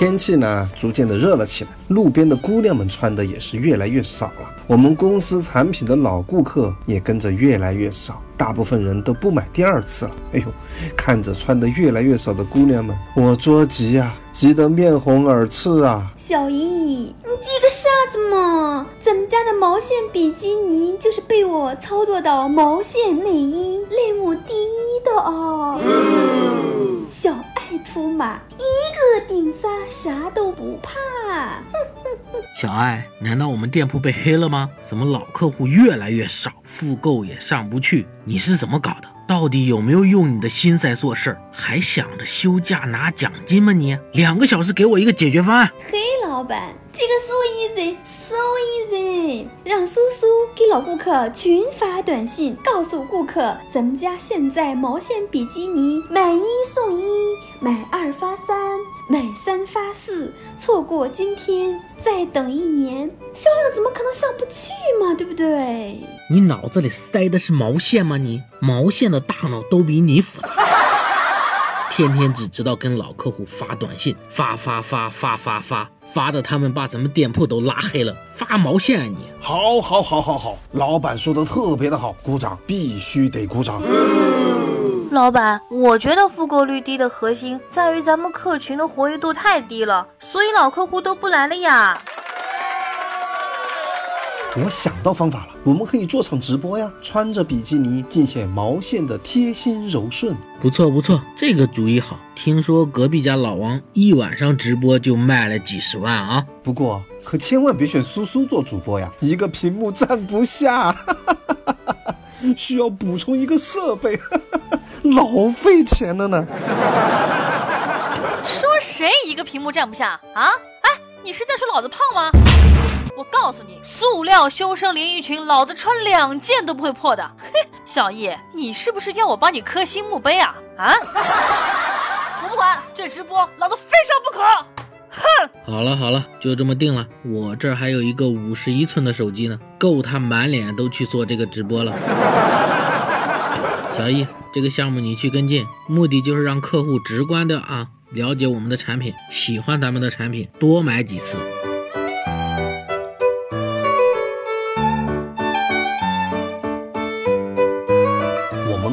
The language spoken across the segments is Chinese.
天气呢，逐渐的热了起来，路边的姑娘们穿的也是越来越少了。我们公司产品的老顾客也跟着越来越少，大部分人都不买第二次了。哎呦，看着穿的越来越少的姑娘们，我着急呀，急得面红耳赤啊！小姨，你急个啥子嘛？咱们家的毛线比基尼就是被我操作到毛线内衣类目第一的哦。小爱出马，顶仨，啥都不怕。小爱，难道我们店铺被黑了吗？怎么老客户越来越少，复购也上不去？你是怎么搞的？到底有没有用你的心在做事儿？还想着休假拿奖金吗？你两个小时给我一个解决方案。黑，老板，这个 so easy，so easy，让苏苏给老顾客群发短信，告诉顾客咱们家现在毛线比基尼买一送一，买二发三，买三发四，错过今天再等一年，销量怎么可能上不去嘛？对不对？你脑子里塞的是毛线吗？你毛线的大脑都比你复杂，天天只知道跟老客户发短信，发发发发发发，发的他们把咱们店铺都拉黑了。发毛线啊你！好，好，好，好，好，老板说的特别的好，鼓掌，必须得鼓掌。老板，我觉得复购率低的核心在于咱们客群的活跃度太低了，所以老客户都不来了呀。我想到方法了，我们可以做场直播呀，穿着比基尼尽显毛线的贴心柔顺。不错不错，这个主意好。听说隔壁家老王一晚上直播就卖了几十万啊！不过可千万别选苏苏做主播呀，一个屏幕站不下，需要补充一个设备，老费钱了呢。说谁一个屏幕站不下啊？哎，你是在说老子胖吗？我告诉你，塑料修身连衣裙，老子穿两件都不会破的。嘿，小易，你是不是要我帮你刻新墓碑啊？啊！我不管，这直播老子非上不可。哼！好了好了，就这么定了。我这儿还有一个五十一寸的手机呢，够他满脸都去做这个直播了。小易，这个项目你去跟进，目的就是让客户直观的啊了解我们的产品，喜欢咱们的产品，多买几次。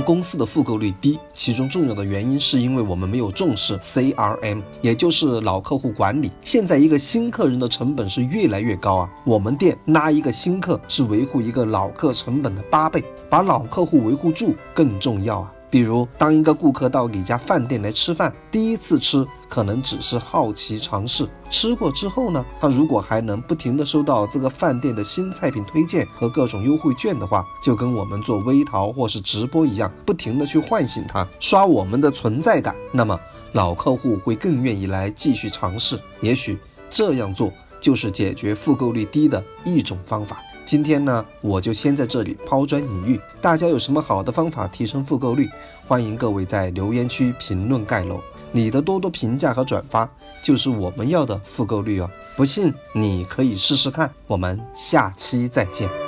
公司的复购率低，其中重要的原因是因为我们没有重视 CRM，也就是老客户管理。现在一个新客人的成本是越来越高啊，我们店拉一个新客是维护一个老客成本的八倍，把老客户维护住更重要啊。比如，当一个顾客到你家饭店来吃饭，第一次吃可能只是好奇尝试，吃过之后呢，他如果还能不停的收到这个饭店的新菜品推荐和各种优惠券的话，就跟我们做微淘或是直播一样，不停的去唤醒他，刷我们的存在感，那么老客户会更愿意来继续尝试。也许这样做就是解决复购率低的一种方法。今天呢，我就先在这里抛砖引玉。大家有什么好的方法提升复购率？欢迎各位在留言区评论盖楼。你的多多评价和转发，就是我们要的复购率哦。不信你可以试试看。我们下期再见。